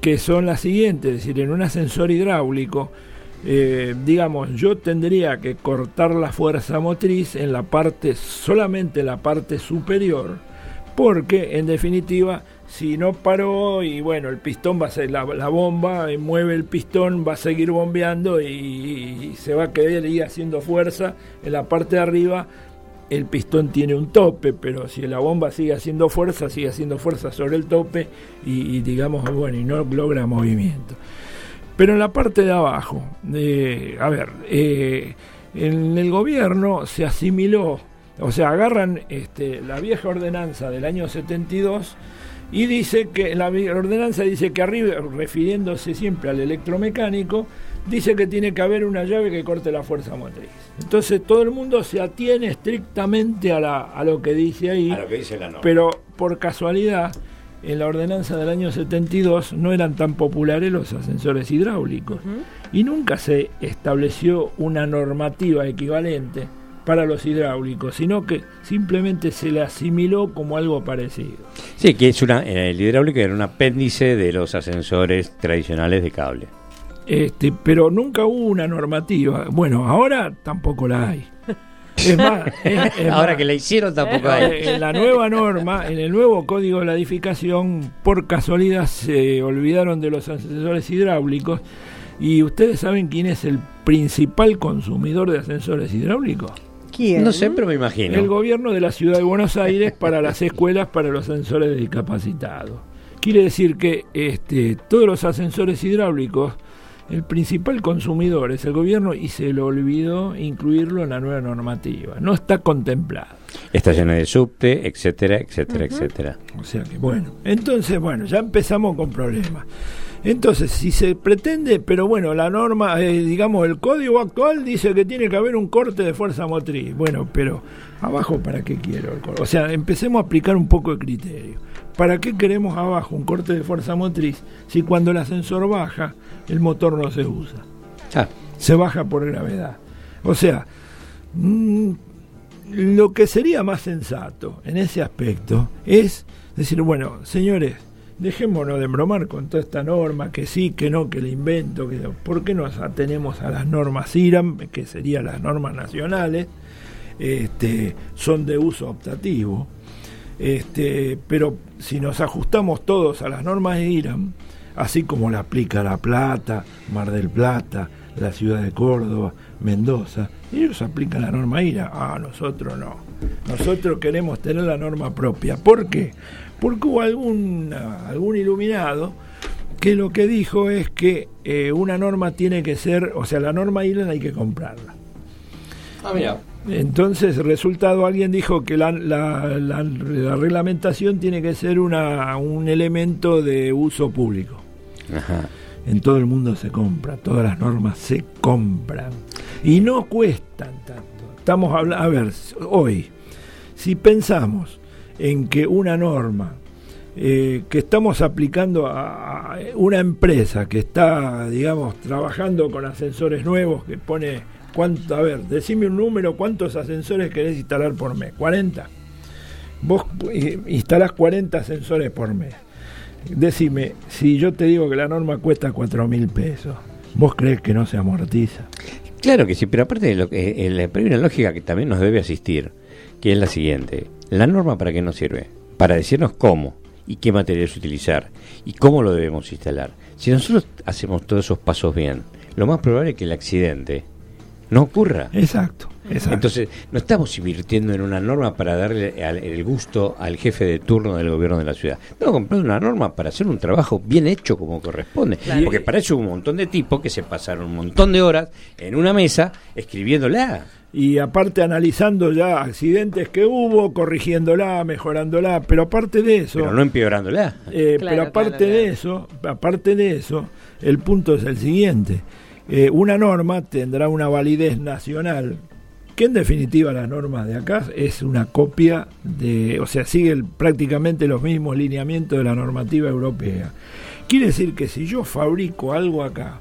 que son las siguientes, es decir, en un ascensor hidráulico, eh, digamos, yo tendría que cortar la fuerza motriz en la parte, solamente en la parte superior, porque en definitiva, si no paró y bueno, el pistón va a ser la, bomba, y mueve el pistón, va a seguir bombeando y, y se va a quedar ahí haciendo fuerza en la parte de arriba el pistón tiene un tope, pero si la bomba sigue haciendo fuerza, sigue haciendo fuerza sobre el tope y, digamos, bueno, y no logra movimiento. Pero en la parte de abajo, a ver, eh, en el gobierno se asimiló, o sea, agarran este, la vieja ordenanza del año 72 y dice que la ordenanza dice que arriba, refiriéndose siempre al electromecánico, dice que tiene que haber una llave que corte la fuerza motriz. Entonces todo el mundo se atiene estrictamente a, la, a lo que dice ahí, a lo que dice la norma. pero por casualidad en la ordenanza del año 72 no eran tan populares los ascensores hidráulicos y nunca se estableció una normativa equivalente para los hidráulicos, sino que simplemente se le asimiló como algo parecido. Sí, que es una, el hidráulico era un apéndice de los ascensores tradicionales de cable. Este, pero nunca hubo una normativa. Bueno, ahora tampoco la hay. Es más, ahora que la hicieron tampoco hay. En la nueva norma, en el nuevo código de la edificación, por casualidad se olvidaron de los ascensores hidráulicos. ¿Y ustedes saben quién es el principal consumidor de ascensores hidráulicos? No sé, pero me imagino. El gobierno de la ciudad de Buenos Aires para las escuelas para los ascensores discapacitados. Quiere decir que este, todos los ascensores hidráulicos, el principal consumidor es el gobierno y se le olvidó incluirlo en la nueva normativa. No está contemplado. Estaciones de subte, etcétera, etcétera, etcétera. O sea que bueno, entonces bueno, ya empezamos con problemas. Entonces, si se pretende, pero bueno, la norma, eh, digamos, el código actual dice que tiene que haber un corte de fuerza motriz. Bueno, pero abajo, ¿para qué quiero el corte? O sea, empecemos a aplicar un poco de criterio. ¿Para qué queremos abajo un corte de fuerza motriz si cuando el ascensor baja, el motor no se usa? Ah. Se baja por gravedad. O sea, mm, lo que sería más sensato en ese aspecto es decir, bueno, señores, dejémonos de bromar con toda esta norma, que sí, que no, que le invento, que ¿por qué nos atenemos a las normas IRAM, que serían las normas nacionales? Este, son de uso optativo. Este, pero si nos ajustamos todos a las normas de IRAM, así como la aplica La Plata, Mar del Plata, la ciudad de Córdoba, Mendoza, ellos aplican la norma IRAM, ah, nosotros no. Nosotros queremos tener la norma propia. ¿Por qué? porque hubo algún, algún iluminado que lo que dijo es que eh, una norma tiene que ser, o sea, la norma ILAN hay que comprarla. Ah, mira. Entonces, resultado, alguien dijo que la, la, la, reglamentación tiene que ser una, un elemento de uso público. Ajá. En todo el mundo se compra, todas las normas se compran. Y no cuestan tanto. Estamos hablando, a ver, hoy, si pensamos en que una norma eh, que estamos aplicando a, una empresa que está, digamos, trabajando con ascensores nuevos, que pone, cuánto, a ver, decime un número, ¿cuántos ascensores querés instalar por mes? 40. Vos eh, instalás 40 ascensores por mes. Decime, si yo te digo que la norma cuesta 4 mil pesos, ¿vos crees que no se amortiza? Claro que sí, pero aparte de lo que, eh, hay una lógica que también nos debe asistir, que es la siguiente. ¿La norma para qué nos sirve? Para decirnos cómo y qué materiales utilizar y cómo lo debemos instalar. Si nosotros hacemos todos esos pasos bien, lo más probable es que el accidente no ocurra. Exacto. Exacto. Entonces, no estamos invirtiendo en una norma para darle el gusto al jefe de turno del gobierno de la ciudad. Estamos comprando una norma para hacer un trabajo bien hecho como corresponde. Porque para eso hubo un montón de tipos que se pasaron un montón de horas en una mesa escribiéndola y aparte analizando ya accidentes que hubo, corrigiéndola, mejorándola, pero aparte de eso... Pero no empeorándola. Eh, pero aparte de eso, aparte de eso, el punto es el siguiente. Eh, una norma tendrá una validez nacional, que en definitiva la norma de acá es una copia de, o sea, sigue prácticamente los mismos lineamientos de la normativa europea. Quiere decir que si yo fabrico algo acá,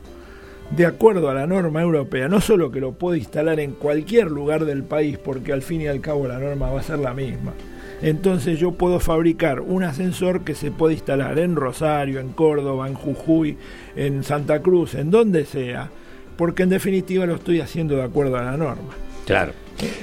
de acuerdo a la norma europea, no solo que lo puedo instalar en cualquier lugar del país, porque al fin y al cabo la norma va a ser la misma. Entonces yo puedo fabricar un ascensor que se puede instalar en Rosario, en Córdoba, en Jujuy, en Santa Cruz, en donde sea, porque en definitiva lo estoy haciendo de acuerdo a la norma. Claro.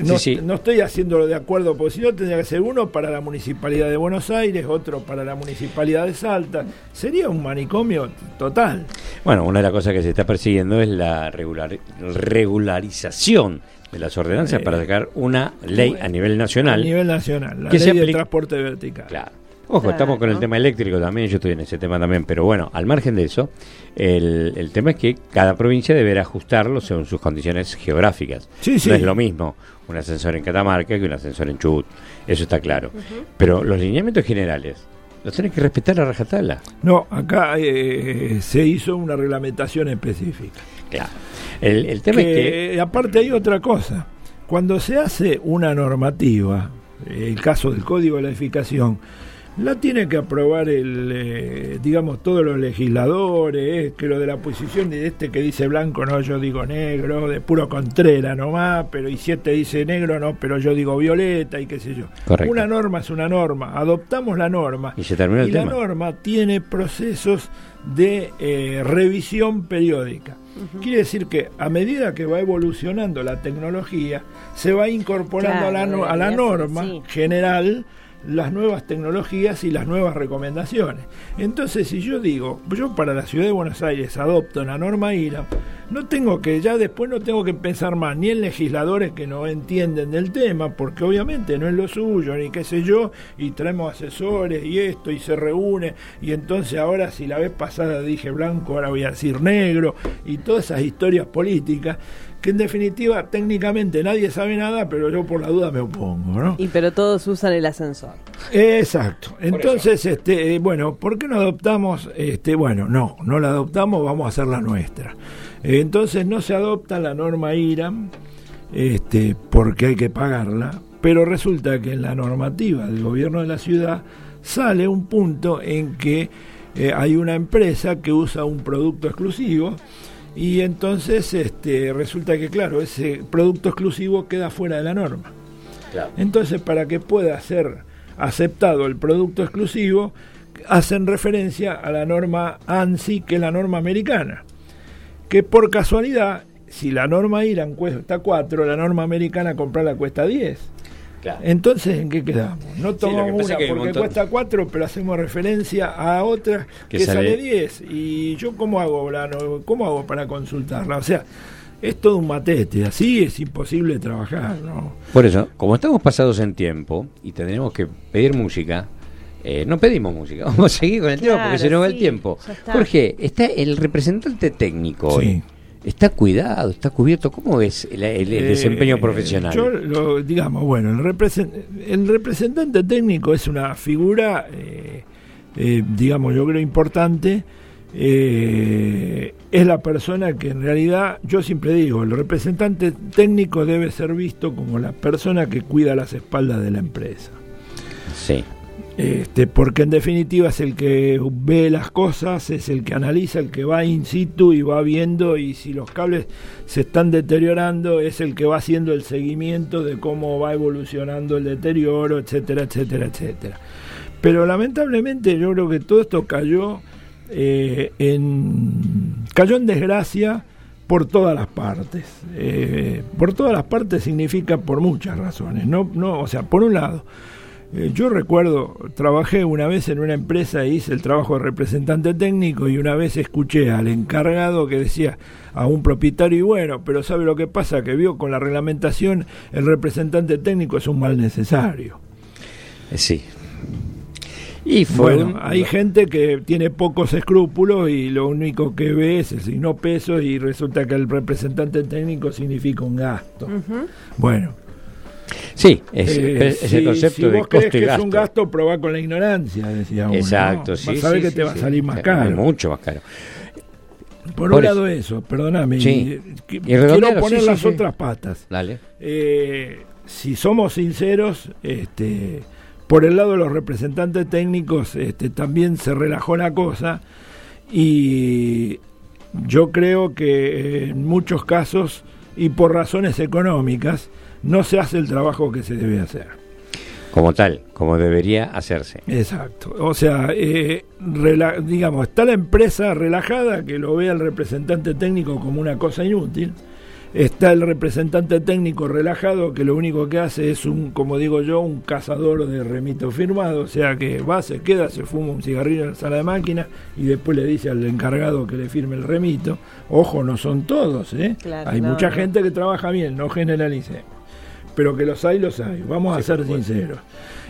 No, no, estoy haciéndolo de acuerdo, porque si no tendría que ser uno para la Municipalidad de Buenos Aires, otro para la Municipalidad de Salta. Sería un manicomio total. Bueno, una de las cosas que se está persiguiendo es la regularización de las ordenanzas para sacar una ley a nivel nacional. A nivel nacional, la ley de transporte vertical. Claro. Ojo, estamos con el tema eléctrico también, yo estoy en ese tema también, pero bueno, al margen de eso, el, el tema es que cada provincia deberá ajustarlo según sus condiciones geográficas. Sí, no es lo mismo un ascensor en Catamarca que un ascensor en Chubut, eso está claro. Pero los lineamientos generales, los tenés que respetar a rajatabla. No, acá eh, se hizo una reglamentación específica. Claro. El, el tema es que... Aparte hay otra cosa. Cuando se hace una normativa, el caso del código de la edificación, la tiene que aprobar el, eh, digamos, todos los legisladores, que lo de la posición de este que dice blanco, no, yo digo negro, de puro contrera nomás, pero y siete dice negro, no, pero yo digo violeta y qué sé yo. Una norma es una norma, adoptamos la norma. Y se terminó la norma tiene procesos de eh, revisión periódica. Quiere decir que a medida que va evolucionando la tecnología, se va incorporando a la, a la norma general las nuevas tecnologías y las nuevas recomendaciones. Entonces, si yo digo, yo para la ciudad de Buenos Aires adopto la norma IRA, no tengo que, ya después no tengo que pensar más ni en legisladores que no entienden del tema, porque obviamente no es lo suyo, ni qué sé yo, y traemos asesores y esto, y se reúne, y entonces ahora si la vez pasada dije blanco, ahora voy a decir negro, y todas esas historias políticas que en definitiva técnicamente nadie sabe nada, pero yo por la duda me opongo, ¿no? Y pero todos usan el ascensor. Exacto. Entonces, este, eh, bueno, ¿por qué no adoptamos? Este, bueno, no, no la adoptamos, vamos a hacer la nuestra. Entonces no se adopta la norma IRAM, este, porque hay que pagarla, pero resulta que en la normativa del gobierno de la ciudad sale un punto en que eh, hay una empresa que usa un producto exclusivo y entonces este, resulta que, claro, ese producto exclusivo queda fuera de la norma. Entonces, para que pueda ser aceptado el producto exclusivo, hacen referencia a la norma ANSI, que es la norma americana. Que por casualidad, si la norma IRAN cuesta 4, la norma americana comprarla cuesta 10. Entonces, ¿en qué quedamos? No tomamos una porque cuesta 4, pero hacemos referencia a otra que, sale 10. ¿Y yo cómo hago, cómo hago para consultarla? O sea, es todo un matete, así es imposible trabajar. ¿no? Por eso, como estamos pasados en tiempo y tendremos que pedir música, eh, no pedimos música, vamos a seguir con el tema porque se nos va el tiempo. Jorge, está el representante técnico hoy. ¿Está cuidado? ¿Está cubierto? ¿Cómo es el, desempeño eh, profesional? Yo lo, digamos, bueno, el, representante técnico es una figura, eh, eh, digamos, yo creo importante. es la persona que en realidad, yo siempre digo, el representante técnico debe ser visto como la persona que cuida las espaldas de la empresa. Sí. Este, porque en definitiva es el que ve las cosas, es el que analiza, el que va in situ y va viendo y si los cables se están deteriorando es el que va haciendo el seguimiento de cómo va evolucionando el deterioro, etcétera, etcétera, etcétera. Pero lamentablemente yo creo que todo esto cayó eh, en cayó en desgracia por todas las partes. Eh, por todas las partes significa por muchas razones. No, no, o sea, por un lado yo recuerdo, trabajé una vez en una empresa e hice el trabajo de representante técnico y una vez escuché al encargado que decía a un propietario, y bueno, pero ¿sabe lo que pasa? Que vio con la reglamentación el representante técnico es un mal necesario. Eh, sí. Y bueno, hay gente que tiene pocos escrúpulos y lo único que ve es el signo peso y resulta que el representante técnico significa un gasto. Bueno, Sí, es, eh, el concepto de costo que es un gasto, probá con la ignorancia, decía uno. Exacto, sí. Vas a ver que te va a salir más caro. Mucho más caro. Por, un lado eso, perdóname. quiero poner las otras patas. Dale. Eh, si somos sinceros, este, por el lado de los representantes técnicos este, también se relajó la cosa y yo creo que en muchos casos y por razones económicas no se hace el trabajo que se debe hacer. Como tal, como debería hacerse. Exacto. O sea, eh, digamos, está la empresa relajada que lo ve al representante técnico como una cosa inútil. Está el representante técnico relajado que lo único que hace es un, como digo yo, un cazador de remito firmado, o sea que va, se queda, se fuma un cigarrillo en la sala de máquina y después le dice al encargado que le firme el remito. Ojo, no son todos, ¿eh? hay mucha gente que trabaja bien, no generalicemos pero que los hay, los hay, vamos a ser sinceros.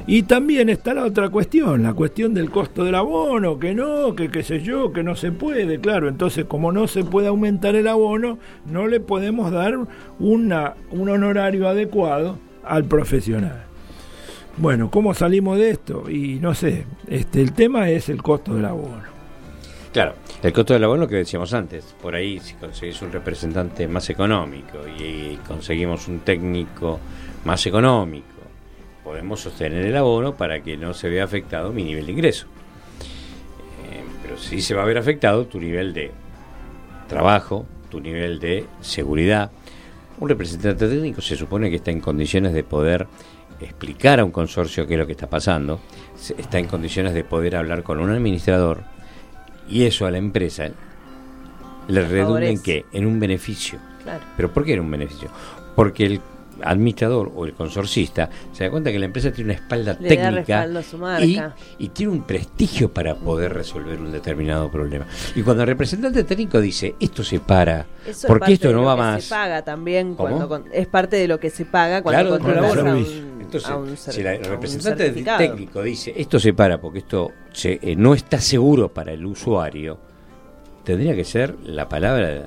Y también está la otra cuestión, la cuestión del costo del abono, que no, que qué sé yo, que no se puede, claro, entonces como no se puede aumentar el abono, no le podemos dar una, un honorario adecuado al profesional. Bueno, ¿cómo salimos de esto? Y no sé, este, el tema es el costo del abono. Claro, el costo del abono que decíamos antes, por ahí si conseguís un representante más económico y conseguimos un técnico más económico, podemos sostener el abono para que no se vea afectado mi nivel de ingreso. Eh, pero sí se va a ver afectado tu nivel de trabajo, tu nivel de seguridad. Un representante técnico se supone que está en condiciones de poder explicar a un consorcio qué es lo que está pasando, está en condiciones de poder hablar con un administrador y eso a la empresa le redunda en qué? En un beneficio. ¿Pero por qué en un beneficio? Porque el administrador o el consorcista se da cuenta que la empresa tiene una espalda técnica y, tiene un prestigio para poder resolver un determinado problema. Y cuando el representante técnico dice esto se para, porque esto no va más. Se paga también cuando es parte de lo que se paga cuando claro, Entonces, si el representante técnico dice esto se para porque esto eh, no está seguro para el usuario, tendría que ser la palabra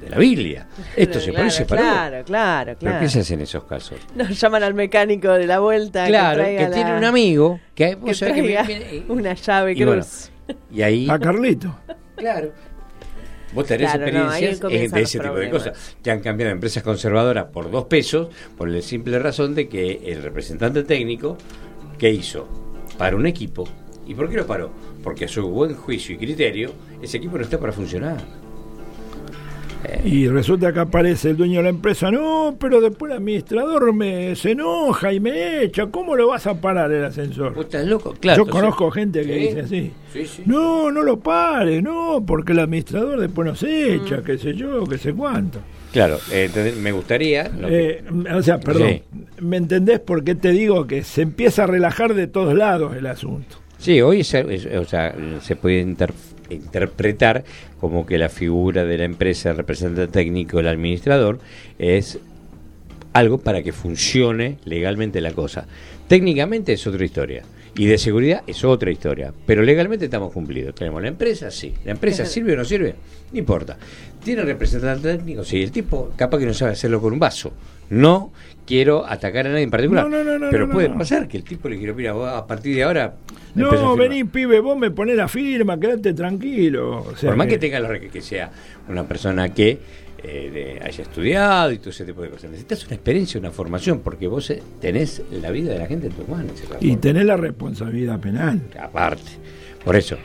de la Biblia. Esto se pone Claro, claro, claro. qué se hace en esos casos? Nos llaman al mecánico de la vuelta. Claro, que, tiene un amigo que, una llave cruz. Y, ahí. A Carlito. Claro. Vos tenés experiencias de ese tipo de cosas. Te han cambiado empresas conservadoras por dos pesos, por la simple razón de que el representante técnico, ¿qué hizo? Para un equipo. ¿Y por qué lo paró? Porque a su buen juicio y criterio, ese equipo no está para funcionar. Y resulta que aparece el dueño de la empresa, no, pero después el administrador me, se enoja y me echa, ¿cómo lo vas a parar el ascensor? ¿Vos estás loco? Claro, Yo conozco gente que dice así, no, no lo pares, no, porque el administrador después nos echa, mm. qué sé yo, qué sé cuánto. Claro, eh, me gustaría... Eh, o sea, perdón, ¿me entendés por qué te digo que se empieza a relajar de todos lados el asunto? Sí, hoy o sea, se puede interpretar como que la figura de la empresa, el representante técnico, el administrador, es algo para que funcione legalmente la cosa. Técnicamente es otra historia. Y de seguridad es otra historia. Pero legalmente estamos cumplidos. Tenemos la empresa, sí. ¿La empresa sirve o no sirve? No importa. ¿Tiene representante técnico? Sí. El tipo capaz que no sabe hacerlo con un vaso. No quiero atacar a nadie en particular. pero puede pasar que el tipo le quiera, mira, a partir de ahora. No, vení, pibe, vos me ponés la firma, quédate tranquilo. Por más que, tenga lo que, que sea una persona que eh, haya estudiado y todo ese tipo de cosas. Necesitas una experiencia, una formación, porque vos eh, tenés la vida de la gente en tus manos. Y tenés la responsabilidad penal. Aparte. Por eso,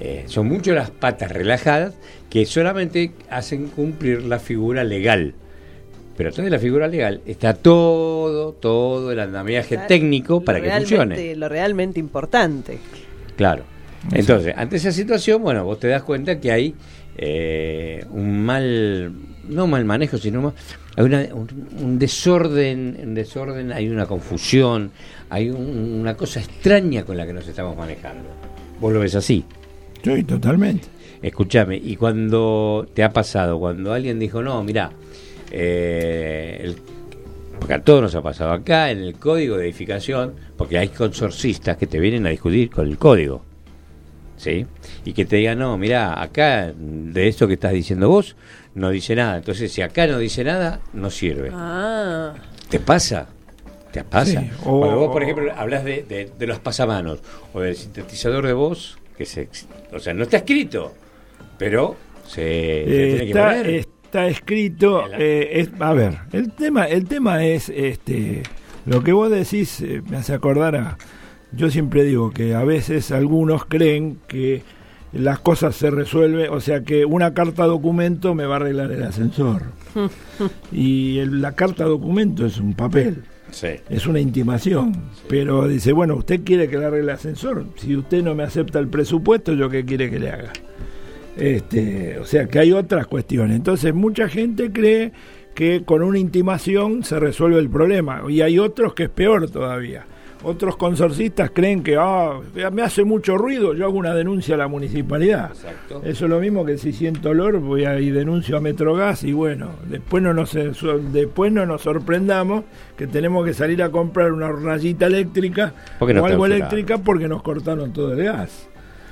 eh, son muchas las patas relajadas que solamente hacen cumplir la figura legal pero atrás de la figura legal está todo, todo el andamiaje técnico para que funcione. Lo realmente importante. Claro. Entonces, ante esa situación, bueno, vos te das cuenta que hay eh, un mal, no mal manejo, sino hay un, desorden, un desorden, hay una confusión, hay una cosa extraña con la que nos estamos manejando. ¿Vos lo ves así? Sí, totalmente. Escúchame, y cuando te ha pasado, cuando alguien dijo, no, mira, eh, porque a todos nos ha pasado acá en el código de edificación, porque hay consorcistas que te vienen a discutir con el código. ¿Sí? Y que te digan, no, mira, acá de esto que estás diciendo vos, no dice nada. Entonces, si acá no dice nada, no sirve. Ah. ¿Te pasa? ¿Te pasa? Cuando vos, por ejemplo, hablas de, los pasamanos o del sintetizador de voz, que se, o sea, no está escrito, pero se, tiene que poner está escrito, eh, es, a ver, el tema, el tema es, este, lo que vos decís eh, me hace acordar a, yo siempre digo que a veces algunos creen que las cosas se resuelven, o sea que una carta documento me va a arreglar el ascensor. y la carta documento es un papel. Es una intimación. Pero dice, bueno, usted quiere que le arregle el ascensor. Si usted no me acepta el presupuesto, ¿yo qué quiere que le haga? Este, o sea que hay otras cuestiones. Entonces mucha gente cree que con una intimación se resuelve el problema y hay otros que es peor todavía. Otros consorcistas creen que ah, me hace mucho ruido, yo hago una denuncia a la municipalidad. Eso es lo mismo que si siento olor, voy a y denuncio a Metrogas y bueno, después no nos después no nos sorprendamos que tenemos que salir a comprar una rayita eléctrica o algo eléctrica porque nos cortaron todo el gas.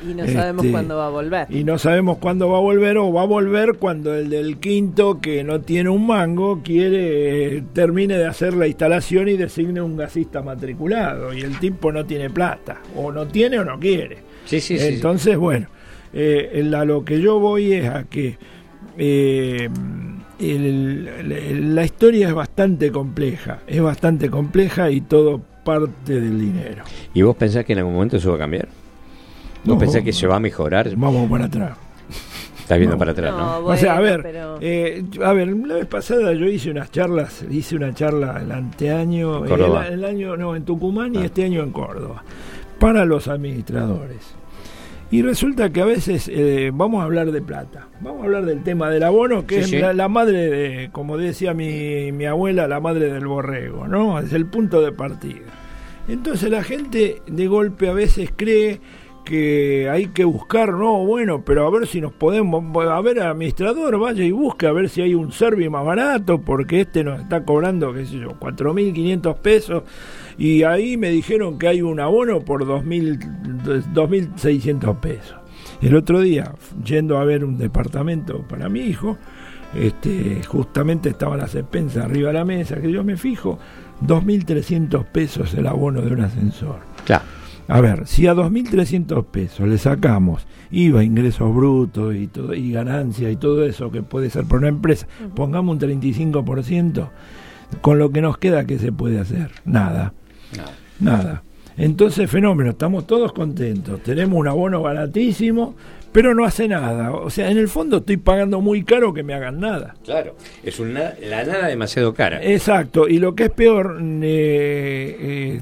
Y no sabemos este, cuándo va a volver. Y no sabemos cuándo va a volver o va a volver cuando el del quinto que no tiene un mango quiere eh, termine de hacer la instalación y designe un gasista matriculado y el tipo no tiene plata o no tiene o no quiere. Sí, sí, Entonces, bueno, eh, a lo que yo voy es a que eh, la historia es bastante compleja, es bastante compleja y todo parte del dinero. ¿Y vos pensás que en algún momento eso va a cambiar? ¿Vos No, pensás que se va a mejorar? Vamos para atrás. Estás viendo no. para atrás, ¿no? No, o sea, a ver, pero- eh, a ver, la vez pasada yo hice unas charlas, hice una charla el anteaño, En Córdoba. el, el año no en Tucumán y Ah. este año en Córdoba, para los administradores. Y resulta que a veces eh, vamos a hablar de plata, vamos a hablar del tema del abono, que Sí, es sí. La, la madre, de, como decía mi, mi abuela, la madre del borrego, ¿no? Es el punto de partida. Entonces la gente de golpe a veces cree que hay que buscar, no, bueno, pero a ver si nos podemos, a ver, administrador, vaya y busque a ver si hay un servi más barato, porque este nos está cobrando, qué sé yo, 4.500 pesos, y ahí me dijeron que hay un abono por 2.000, 2.600 pesos. El otro día, yendo a ver un departamento para mi hijo, este, justamente estaba las expensas arriba de la mesa, que yo me fijo, 2.300 pesos el abono de un ascensor. Claro. A ver, si a 2.300 pesos le sacamos IVA, ingresos brutos y, todo, y ganancia y todo eso que puede ser por una empresa, pongamos un 35%, con lo que nos queda, ¿qué se puede hacer? Nada, No. nada. Entonces, fenómeno, estamos todos contentos, tenemos un abono baratísimo, pero no hace nada. O sea, en el fondo estoy pagando muy caro que me hagan nada. Claro. Es una, la nada demasiado cara. Exacto, y lo que es peor, eh, eh,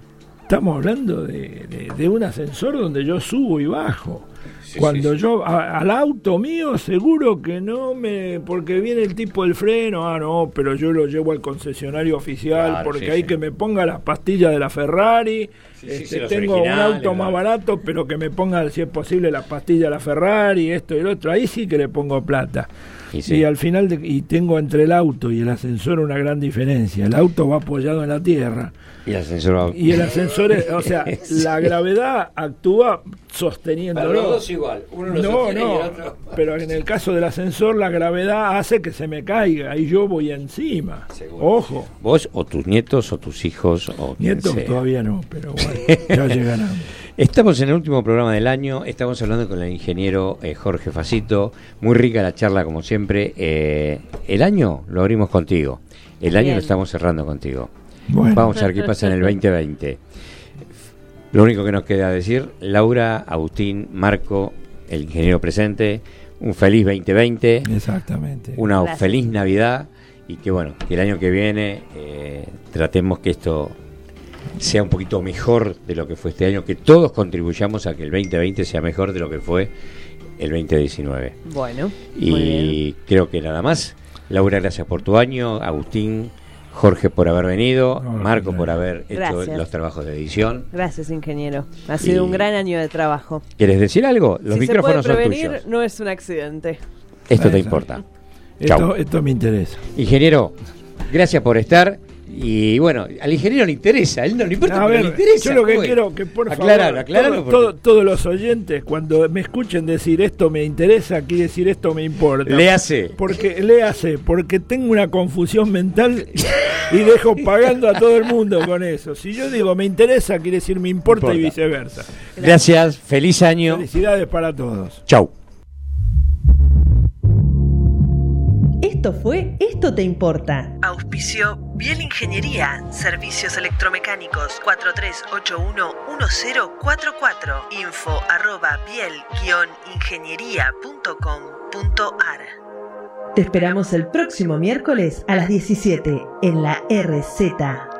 estamos hablando de, de- de un ascensor donde yo subo y bajo. Sí, Cuando sí, sí. yo a- al auto mío seguro que no me porque viene el tipo del freno, ah no, pero yo lo llevo al concesionario oficial Claro, porque hay que me ponga las pastillas de la Ferrari. Este, tengo un auto más barato, pero que me ponga si es posible las pastillas de la Ferrari, esto y lo otro. Ahí sí que le pongo plata. Y. Y al final, de- y tengo entre el auto y el ascensor una gran diferencia. El auto va apoyado en la tierra Y el ascensor va- y el ascensor, es- o sea, Sí. la gravedad actúa sosteniéndolo. Pero los dos igual. Uno lo No, y no, el otro- pero en el caso del ascensor la gravedad hace que se me caiga y yo voy encima. Seguro. Ojo, Vos o tus nietos o tus hijos o quien nietos sea. todavía no, pero bueno, ya llegarán. Estamos en el último programa del año, estamos hablando con el ingeniero eh, Jorge Facito, muy rica la charla como siempre. Eh, el año lo abrimos contigo, el año lo estamos cerrando contigo. Bueno, Vamos a ver qué pasa en el 2020. Lo único que nos queda decir, Laura, Agustín, Marco, el ingeniero presente, un feliz 2020, exactamente. una Gracias. feliz Navidad y que bueno, que el año que viene eh, tratemos que esto sea un poquito mejor de lo que fue este año, que todos contribuyamos a que el 2020 sea mejor de lo que fue el 2019. Bueno, muy bien. Y creo que nada más. Laura, gracias por tu año. Agustín, Jorge por haber venido. Marco por haber hecho Gracias. los trabajos de edición. Gracias, ingeniero. Ha sido Y- un gran año de trabajo. ¿Quieres decir algo? Los si micrófonos se puede son prevenir, tuyos. no es un accidente. Esto te Exacto. importa. Esto, Chau. esto me interesa. Ingeniero, gracias por estar. Y bueno, al ingeniero le interesa, a él no le importa, A pero ver, le interesa. yo lo que joven. quiero que por favor, todo- porque- todo- todos los oyentes cuando me escuchen decir esto me interesa, quiere decir esto me importa. Le hace. Porque léase, porque tengo una confusión mental y dejo pagando a todo el mundo con eso. Si yo digo me interesa, quiere decir me importa, y Importa. viceversa. Gracias, feliz año. Felicidades para todos. Chau. Esto fue Esto te importa. Auspicio Biel Ingeniería, servicios electromecánicos 43811044, info arroba biel-ingeniería.com.ar. Te esperamos el próximo miércoles a las 17 en la RZ